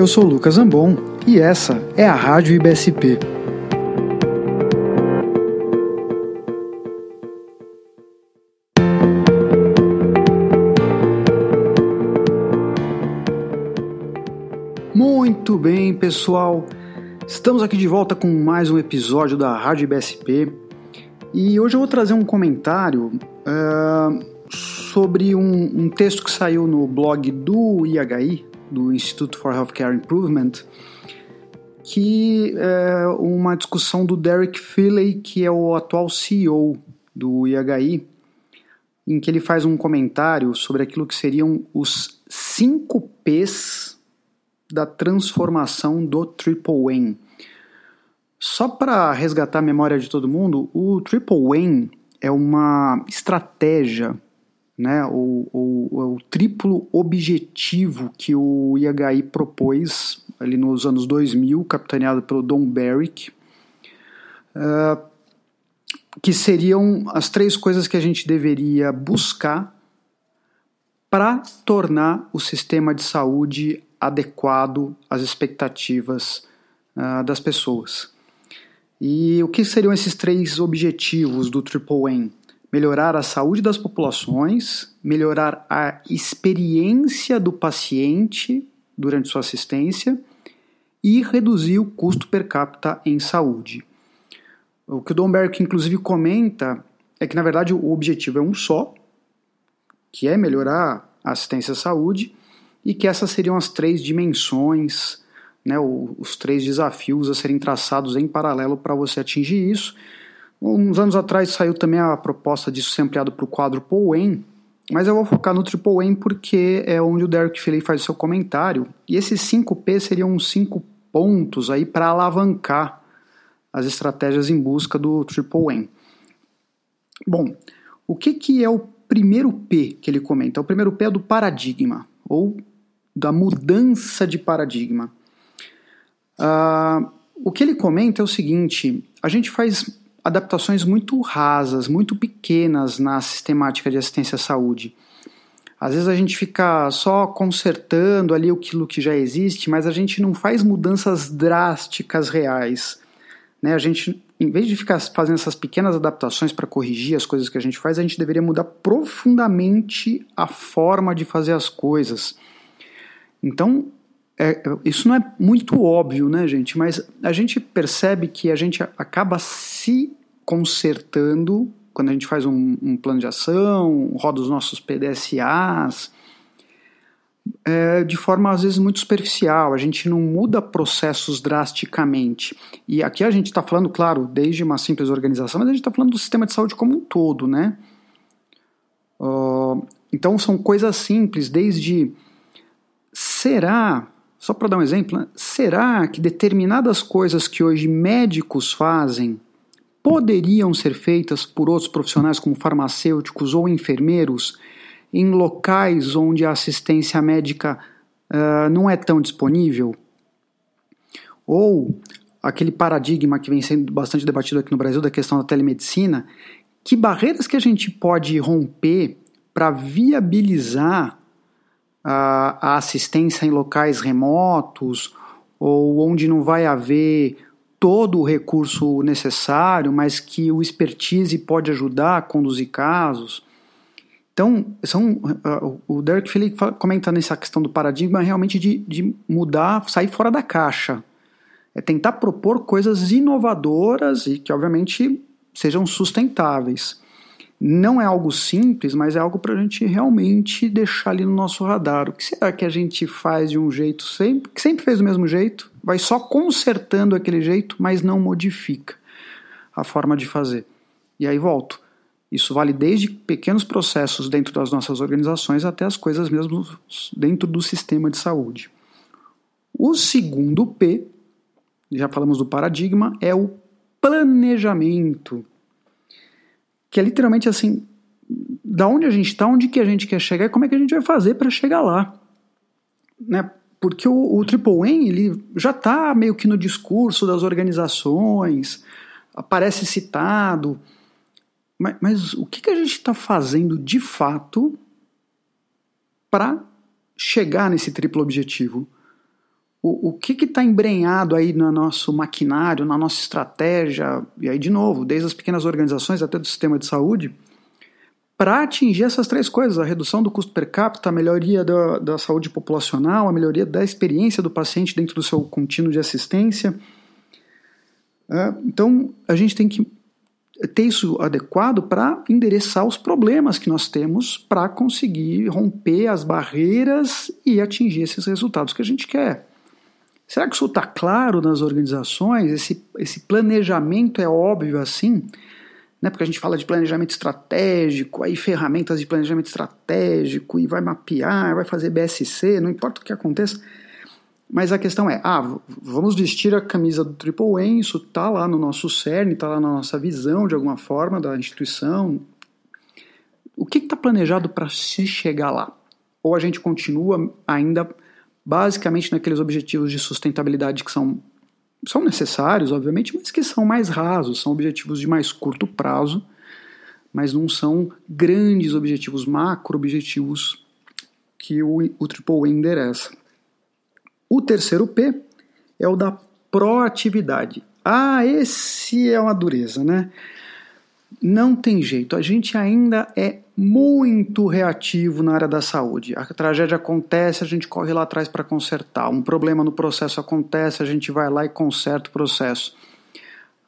Eu sou Lucas Ambon e essa é a Rádio IBSP. Muito bem, pessoal. Estamos aqui de volta com mais um episódio da Rádio IBSP e hoje eu vou trazer um comentário uh, sobre um, um, texto que saiu no blog do IHI, do Institute for Healthcare Improvement, que é uma discussão do Derek Filley, que é o atual CEO do IHI, em que ele faz um comentário sobre aquilo que seriam os cinco P's da transformação do Triple Wayne. Só para resgatar a memória de todo mundo, o Triple Wayne é uma estratégia, né, o, o, o triplo objetivo que o IHI propôs ali nos anos 2000, capitaneado pelo Don Barrick, uh, que seriam as três coisas que a gente deveria buscar para tornar o sistema de saúde adequado às expectativas uh, das pessoas. E o que seriam esses três objetivos do Triple N? Melhorar a saúde das populações, melhorar a experiência do paciente durante sua assistência e reduzir o custo per capita em saúde. O que o Don inclusive comenta é que na verdade o objetivo é um só, que é melhorar a assistência à saúde e que essas seriam as três dimensões né, os três desafios a serem traçados em paralelo para você atingir isso. Uns anos atrás saiu também a proposta disso ser ampliado para o quadro Paul mas eu vou focar no Triple M porque é onde o Derek Philly faz o seu comentário. E esses 5P seriam cinco pontos aí para alavancar as estratégias em busca do Triple M. Bom, o que, que é o primeiro P que ele comenta? O primeiro P é do paradigma, ou da mudança de paradigma. Uh, o que ele comenta é o seguinte: a gente faz adaptações muito rasas, muito pequenas na sistemática de assistência à saúde. Às vezes a gente fica só consertando ali aquilo que já existe, mas a gente não faz mudanças drásticas reais. Né? A gente, em vez de ficar fazendo essas pequenas adaptações para corrigir as coisas que a gente faz, a gente deveria mudar profundamente a forma de fazer as coisas. Então, é, isso não é muito óbvio, né, gente? Mas a gente percebe que a gente acaba se consertando quando a gente faz um, um plano de ação, roda os nossos PDSAs, é, de forma às vezes muito superficial. A gente não muda processos drasticamente. E aqui a gente está falando, claro, desde uma simples organização, mas a gente está falando do sistema de saúde como um todo, né? Uh, então são coisas simples, desde será só para dar um exemplo, né? será que determinadas coisas que hoje médicos fazem poderiam ser feitas por outros profissionais como farmacêuticos ou enfermeiros em locais onde a assistência médica uh, não é tão disponível? Ou aquele paradigma que vem sendo bastante debatido aqui no Brasil da questão da telemedicina, que barreiras que a gente pode romper para viabilizar a, assistência em locais remotos ou onde não vai haver todo o recurso necessário, mas que o expertise pode ajudar a conduzir casos. Então, são, uh, o Derek Philly comenta nessa questão do paradigma realmente de, de mudar, sair fora da caixa. É tentar propor coisas inovadoras e que, obviamente, sejam sustentáveis. Não é algo simples, mas é algo para a gente realmente deixar ali no nosso radar. O que será que a gente faz de um jeito sempre, que sempre fez do mesmo jeito, vai só consertando aquele jeito, mas não modifica a forma de fazer? E aí volto. Isso vale desde pequenos processos dentro das nossas organizações até as coisas mesmo dentro do sistema de saúde. O segundo P, já falamos do paradigma, é o planejamento que é literalmente assim, da onde a gente está, onde que a gente quer chegar e como é que a gente vai fazer para chegar lá. Né? Porque o, o Triple N ele já está meio que no discurso das organizações, aparece citado, mas, mas o que, que a gente está fazendo de fato para chegar nesse triplo objetivo? O, o que está embrenhado aí no nosso maquinário, na nossa estratégia, e aí de novo, desde as pequenas organizações até do sistema de saúde, para atingir essas três coisas: a redução do custo per capita, a melhoria da, da saúde populacional, a melhoria da experiência do paciente dentro do seu contínuo de assistência. É, então, a gente tem que ter isso adequado para endereçar os problemas que nós temos para conseguir romper as barreiras e atingir esses resultados que a gente quer. Será que isso está claro nas organizações? Esse, esse planejamento é óbvio assim? Né? Porque a gente fala de planejamento estratégico, aí ferramentas de planejamento estratégico, e vai mapear, vai fazer BSC, não importa o que aconteça. Mas a questão é, ah, vamos vestir a camisa do Triple N, isso está lá no nosso CERN, está lá na nossa visão, de alguma forma, da instituição. O que está planejado para se chegar lá? Ou a gente continua ainda basicamente naqueles objetivos de sustentabilidade que são, são necessários, obviamente, mas que são mais rasos, são objetivos de mais curto prazo, mas não são grandes objetivos, macro objetivos que o, o Triple endereça. O terceiro P é o da proatividade. Ah, esse é uma dureza, né? Não tem jeito, a gente ainda é muito reativo na área da saúde. A tragédia acontece, a gente corre lá atrás para consertar. Um problema no processo acontece, a gente vai lá e conserta o processo.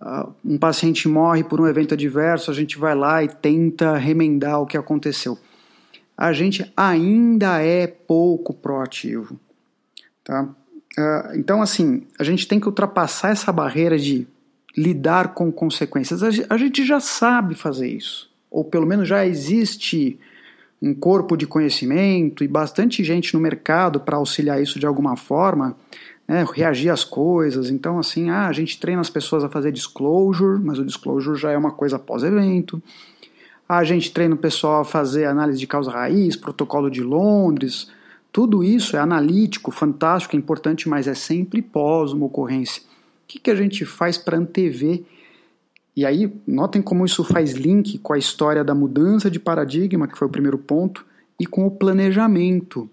Uh, um paciente morre por um evento adverso, a gente vai lá e tenta remendar o que aconteceu. A gente ainda é pouco proativo. Tá? Uh, então, assim, a gente tem que ultrapassar essa barreira de lidar com consequências. A gente já sabe fazer isso, ou pelo menos já existe um corpo de conhecimento e bastante gente no mercado para auxiliar isso de alguma forma, né, reagir às coisas. Então, assim, ah, a gente treina as pessoas a fazer disclosure, mas o disclosure já é uma coisa pós-evento. Ah, a gente treina o pessoal a fazer análise de causa raiz, protocolo de Londres. Tudo isso é analítico, fantástico, é importante, mas é sempre pós uma ocorrência que, que a gente faz para antever? E aí, notem como isso faz link com a história da mudança de paradigma, que foi o primeiro ponto, e com o planejamento.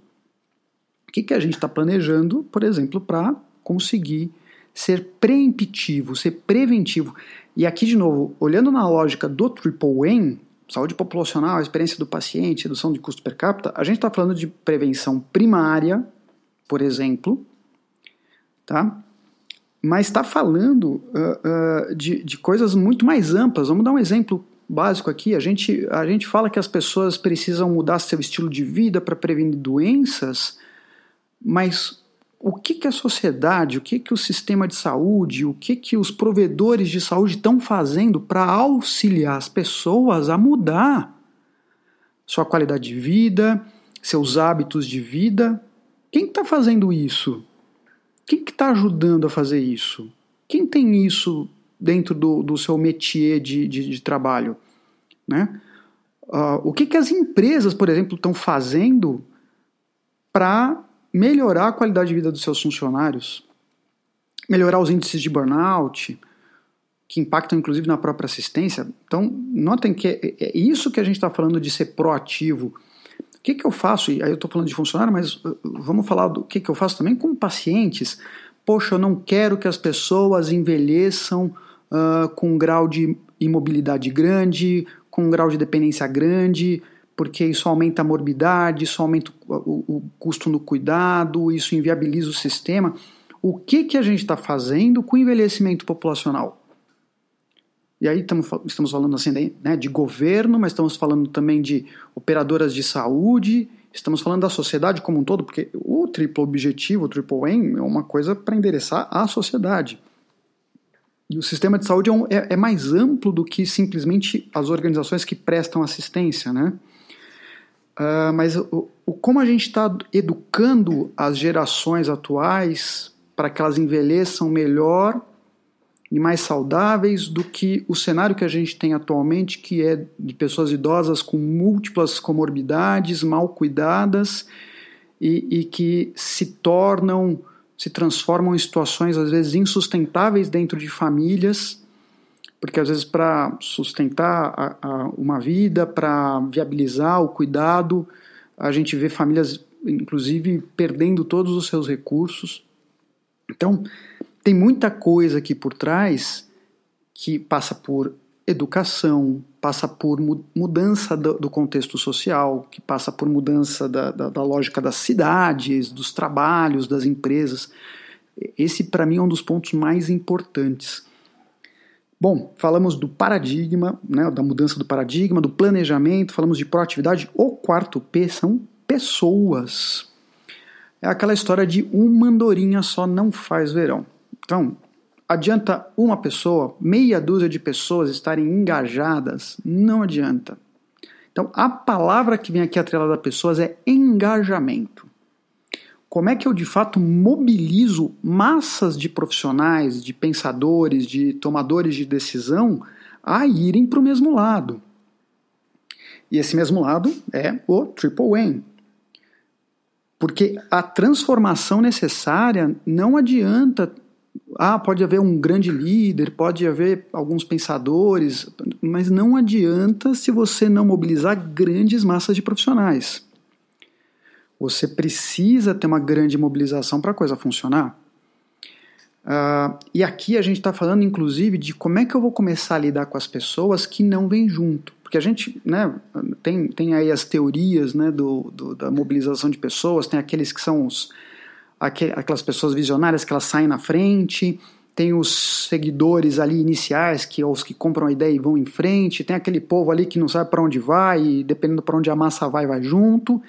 O que, que a gente está planejando, por exemplo, para conseguir ser preemptivo, ser preventivo? E aqui, de novo, olhando na lógica do Triple N, saúde populacional, experiência do paciente, redução de custo per capita, a gente está falando de prevenção primária, por exemplo, tá? Mas está falando uh, uh, de, de coisas muito mais amplas. Vamos dar um exemplo básico aqui. A gente, a gente fala que as pessoas precisam mudar seu estilo de vida para prevenir doenças, mas o que, que a sociedade, o que, que o sistema de saúde, o que, que os provedores de saúde estão fazendo para auxiliar as pessoas a mudar sua qualidade de vida, seus hábitos de vida? Quem está fazendo isso? Quem que está ajudando a fazer isso? Quem tem isso dentro do, do seu métier de, de, de trabalho? Né? Uh, o que, que as empresas, por exemplo, estão fazendo para melhorar a qualidade de vida dos seus funcionários? Melhorar os índices de burnout, que impactam inclusive na própria assistência. Então, notem que é, é isso que a gente está falando de ser proativo que, que eu faço? E aí eu estou falando de funcionário, mas uh, vamos falar do que, que eu faço também com pacientes. Poxa, eu não quero que as pessoas envelheçam uh, com um grau de imobilidade grande, com um grau de dependência grande, porque isso aumenta a morbidade, isso aumenta o, o, o custo no cuidado, isso inviabiliza o sistema. O que, que a gente está fazendo com o envelhecimento populacional? E aí estamos, estamos falando assim né, de governo, mas estamos falando também de operadoras de saúde, estamos falando da sociedade como um todo, porque o triplo objetivo, o triple aim, é uma coisa para endereçar a sociedade. E o sistema de saúde é, um, é, é, mais amplo do que simplesmente as organizações que prestam assistência, né? Uh, mas o, o, como a gente está educando as gerações atuais para que elas envelheçam melhor e mais saudáveis do que o cenário que a gente tem atualmente, que é de pessoas idosas com múltiplas comorbidades, mal cuidadas e, e que se tornam, se transformam em situações às vezes insustentáveis dentro de famílias, porque às vezes para sustentar a, a, uma vida, para viabilizar o cuidado, a gente vê famílias inclusive perdendo todos os seus recursos. Então, tem muita coisa aqui por trás que passa por educação, passa por mudança do, contexto social, que passa por mudança da, da, da lógica das cidades, dos trabalhos, das empresas. Esse, para mim, é um dos pontos mais importantes. Bom, falamos do paradigma, né, da mudança do paradigma, do planejamento, falamos de proatividade. O quarto P são pessoas. É aquela história de uma andorinha só não faz verão. Então, adianta uma pessoa, meia dúzia de pessoas estarem engajadas? Não adianta. Então, a palavra que vem aqui atrelada a pessoas é engajamento. Como é que eu de fato mobilizo massas de profissionais, de pensadores, de tomadores de decisão a irem para o mesmo lado? E esse mesmo lado é o Triple Win. Porque a transformação necessária não adianta ah, pode haver um grande líder, pode haver alguns pensadores, mas não adianta se você não mobilizar grandes massas de profissionais. Você precisa ter uma grande mobilização para a coisa funcionar. Uh, e aqui a gente está falando, inclusive, de como é que eu vou começar a lidar com as pessoas que não vêm junto. Porque a gente né, tem, tem aí as teorias né, do, do, da mobilização de pessoas, tem aqueles que são os, aquelas pessoas visionárias que elas saem na frente, tem os seguidores ali iniciais, que os que compram a ideia e vão em frente, tem aquele povo ali que não sabe para onde vai, e dependendo para onde a massa vai, vai junto,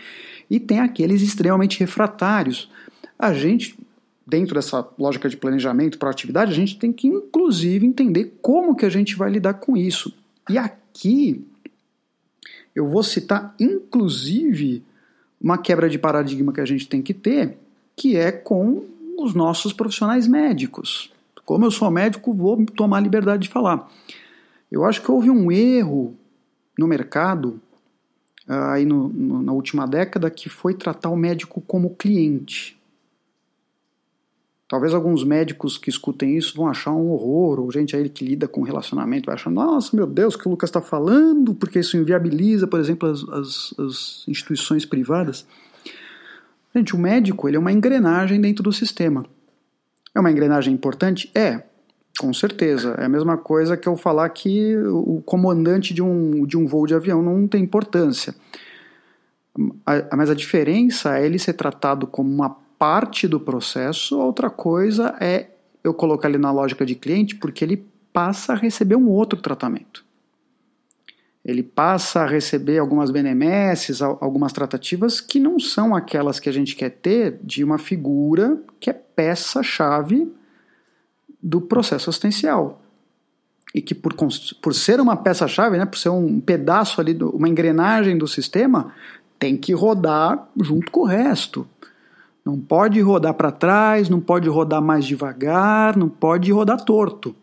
e tem aqueles extremamente refratários. A gente, dentro dessa lógica de planejamento para atividade, a gente tem que inclusive entender como que a gente vai lidar com isso. E aqui eu vou citar inclusive uma quebra de paradigma que a gente tem que ter, que é com os nossos profissionais médicos. Como eu sou médico, vou tomar liberdade de falar. Eu acho que houve um erro no mercado ah, aí no, no, na última década que foi tratar o médico como cliente. Talvez alguns médicos que escutem isso vão achar um horror, ou gente aí que lida com relacionamento vai achar, nossa, meu Deus, o que o Lucas está falando, porque isso inviabiliza, por exemplo, as, as, as instituições privadas. Gente, o médico ele é uma engrenagem dentro do sistema. É uma engrenagem importante? É, com certeza. É a mesma coisa que eu falar que o comandante de um, de um voo de avião não tem importância. Mas a diferença é ele ser tratado como uma parte do processo, outra coisa é eu colocar ele na lógica de cliente porque ele passa a receber um outro tratamento ele passa a receber algumas benesses, algumas tratativas que não são aquelas que a gente quer ter de uma figura que é peça-chave do processo assistencial. E que por, por ser uma peça-chave, né, por ser um pedaço ali, do, uma engrenagem do sistema, tem que rodar junto com o resto. Não pode rodar para trás, não pode rodar mais devagar, não pode rodar torto.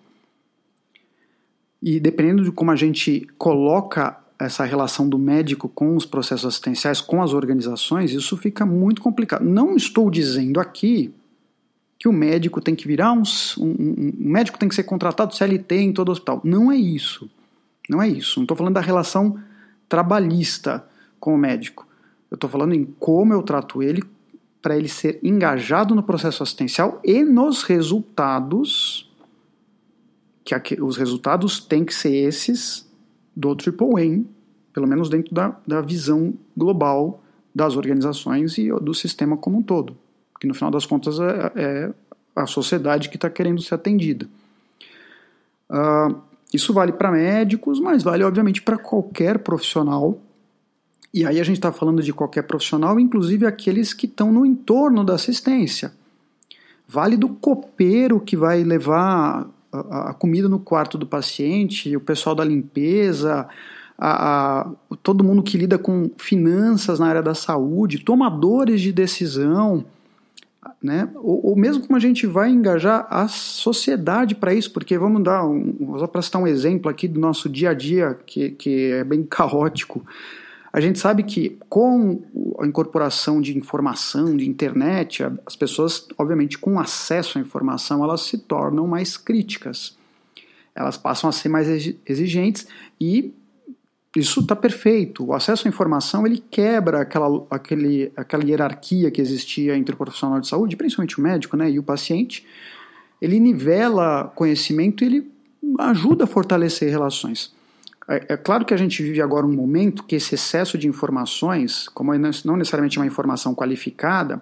E dependendo de como a gente coloca essa relação do médico com os processos assistenciais, com as organizações, isso fica muito complicado. Não estou dizendo aqui que o médico tem que virar um, um, um médico tem que ser contratado CLT em todo hospital. Não é isso. Não é isso. Não estou falando da relação trabalhista com o médico. Eu estou falando em como eu trato ele para ele ser engajado no processo assistencial e nos resultados que os resultados têm que ser esses do Triple Aim, pelo menos dentro da, da visão global das organizações e do sistema como um todo, que no final das contas é, é a sociedade que está querendo ser atendida. Uh, isso vale para médicos, mas vale obviamente para qualquer profissional. E aí a gente está falando de qualquer profissional, inclusive aqueles que estão no entorno da assistência. Vale do copeiro que vai levar a, comida no quarto do paciente, o pessoal da limpeza, a, a, todo mundo que lida com finanças na área da saúde, tomadores de decisão, né? ou, ou mesmo como a gente vai engajar a sociedade para isso, porque vamos dar, um, só para citar um exemplo aqui do nosso dia a dia, que, que é bem caótico. A gente sabe que com a incorporação de informação, de internet, as pessoas, obviamente, com acesso à informação, elas se tornam mais críticas. Elas passam a ser mais exigentes e isso está perfeito. O acesso à informação ele quebra aquela, aquele, aquela hierarquia que existia entre o profissional de saúde, principalmente o médico né, e o paciente. Ele nivela conhecimento e ele ajuda a fortalecer relações. É, é, claro que a gente vive agora um momento que esse excesso de informações, como não necessariamente uma informação qualificada,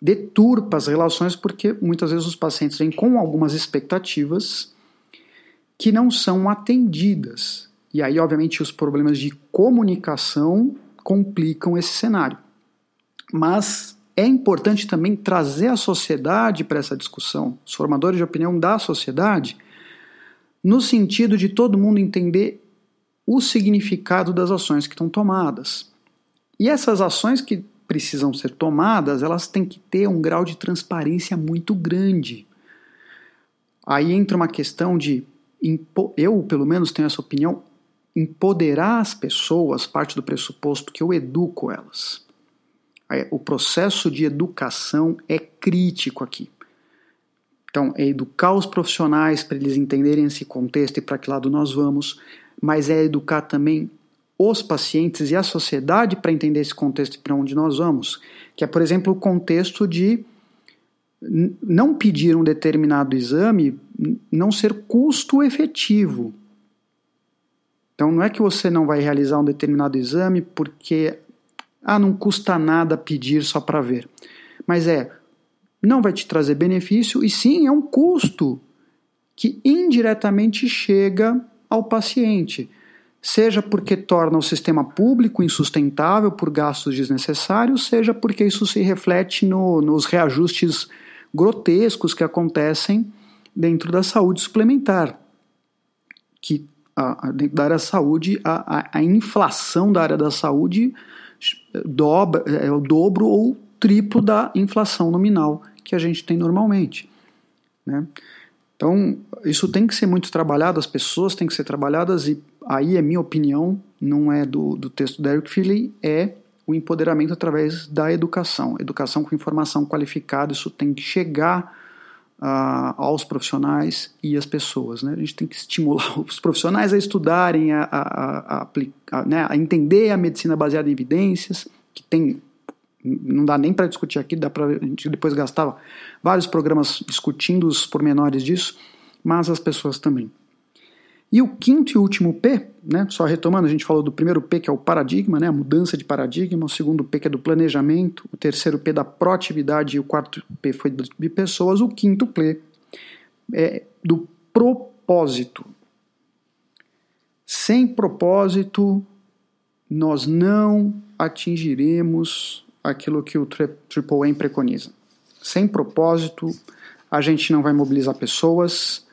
deturpa as relações porque muitas vezes os pacientes vêm com algumas expectativas que não são atendidas. E aí, obviamente, os problemas de comunicação complicam esse cenário. Mas é importante também trazer a sociedade para essa discussão, os formadores de opinião da sociedade, no sentido de todo mundo entender o significado das ações que estão tomadas. E essas ações que precisam ser tomadas, elas têm que ter um grau de transparência muito grande. Aí entra uma questão de eu, pelo menos, tenho essa opinião, empoderar as pessoas parte do pressuposto que eu educo elas. O processo de educação é crítico aqui. Então, é educar os profissionais para eles entenderem esse contexto e para que lado nós vamos, mas é educar também os pacientes e a sociedade para entender esse contexto para onde nós vamos, que é, por exemplo, o contexto de não pedir um determinado exame não ser custo efetivo. Então não é que você não vai realizar um determinado exame porque ah, não custa nada pedir só para ver. Mas é não vai te trazer benefício e sim é um custo que indiretamente chega ao paciente, seja porque torna o sistema público insustentável por gastos desnecessários, seja porque isso se reflete no, nos reajustes grotescos que acontecem dentro da saúde suplementar, que a, dentro da área da saúde, a, a, a, inflação da área da saúde dobra, é o dobro ou triplo da inflação nominal que a gente tem normalmente. Né? Então, isso tem que ser muito trabalhado, as pessoas têm que ser trabalhadas, e aí é minha opinião, não é do, do texto do Eric Philly, é o empoderamento através da educação. Educação com informação qualificada, isso tem que chegar uh, aos profissionais e às pessoas. Né? A gente tem que estimular os profissionais a estudarem, a, a, a, a, né, a entender a medicina baseada em evidências, que tem não dá nem para discutir aqui, dá para a gente depois gastar vários programas discutindo os pormenores disso, mas as pessoas também. E o quinto e último P, né, só retomando, a gente falou do primeiro P que é o paradigma, né, a mudança de paradigma, o segundo P que é do planejamento, o terceiro P da proatividade e o quarto P foi de pessoas, o quinto P é do propósito. Sem propósito, nós não atingiremos aquilo que o AAA preconiza. Sem propósito, a gente não vai mobilizar pessoas,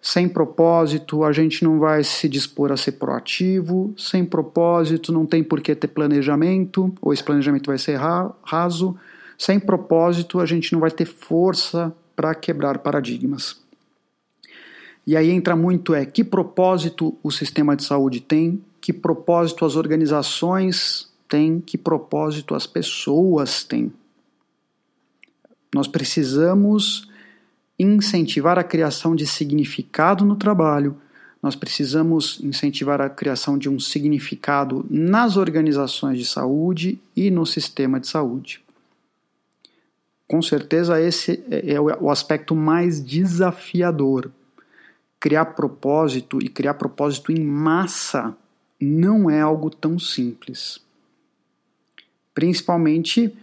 sem propósito, a gente não vai se dispor a ser proativo. Sem propósito, não tem por que ter planejamento, ou esse planejamento vai ser raso. Sem propósito, a gente não vai ter força para quebrar paradigmas. E aí entra muito é que propósito o sistema de saúde tem, que propósito as organizações têm, que propósito as pessoas têm. Nós precisamos incentivar a criação de significado no trabalho, nós precisamos incentivar a criação de um significado nas organizações de saúde e no sistema de saúde. Com certeza, esse é, é o aspecto mais desafiador. Criar propósito e criar propósito em massa não é algo tão simples. Principalmente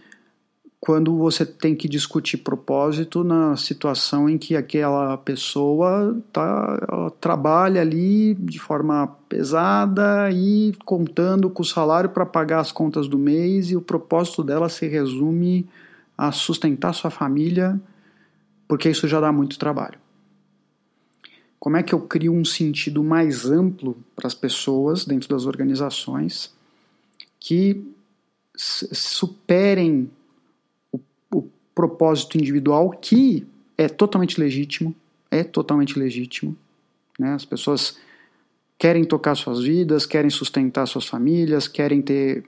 quando você tem que discutir propósito na situação em que aquela pessoa tá, trabalha ali de forma pesada e contando com o salário para pagar as contas do mês e o propósito dela se resume a sustentar sua família, porque isso já dá muito trabalho. Como é que eu crio um sentido mais amplo para as pessoas dentro das organizações que superem propósito individual que é totalmente legítimo, é totalmente legítimo. Né? As pessoas querem tocar suas vidas, querem sustentar suas famílias, querem ter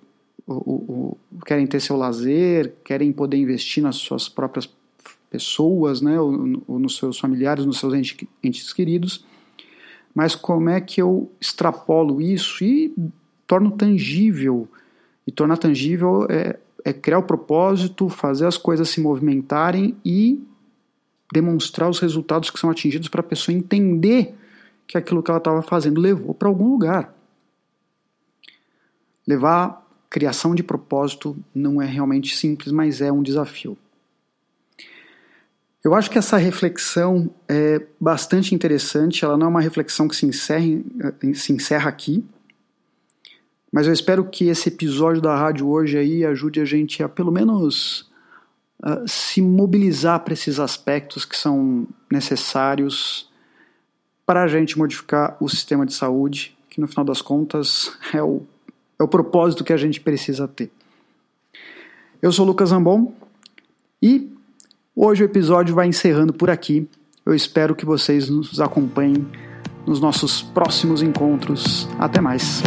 o, o, o, querem ter seu lazer, querem poder investir nas suas próprias pessoas, né, ou, ou nos seus familiares, nos seus entes, entes queridos. Mas como é que eu extrapolo isso e torno tangível. E tornar tangível é, é criar o propósito, fazer as coisas se movimentarem e demonstrar os resultados que são atingidos para a pessoa entender que aquilo que ela estava fazendo levou para algum lugar. Levar criação de propósito não é realmente simples, mas é um desafio. Eu acho que essa reflexão é bastante interessante. Ela não é uma reflexão que se, eh, se encerra aqui, mas eu espero que esse episódio da rádio hoje aí ajude a gente a pelo menos uh, se mobilizar para esses aspectos que são necessários para a gente modificar o sistema de saúde, que no final das contas é o, é o propósito que a gente precisa ter. Eu sou Lucas Zambon e hoje o episódio vai encerrando por aqui. Eu espero que vocês nos acompanhem nos nossos próximos encontros. Até mais!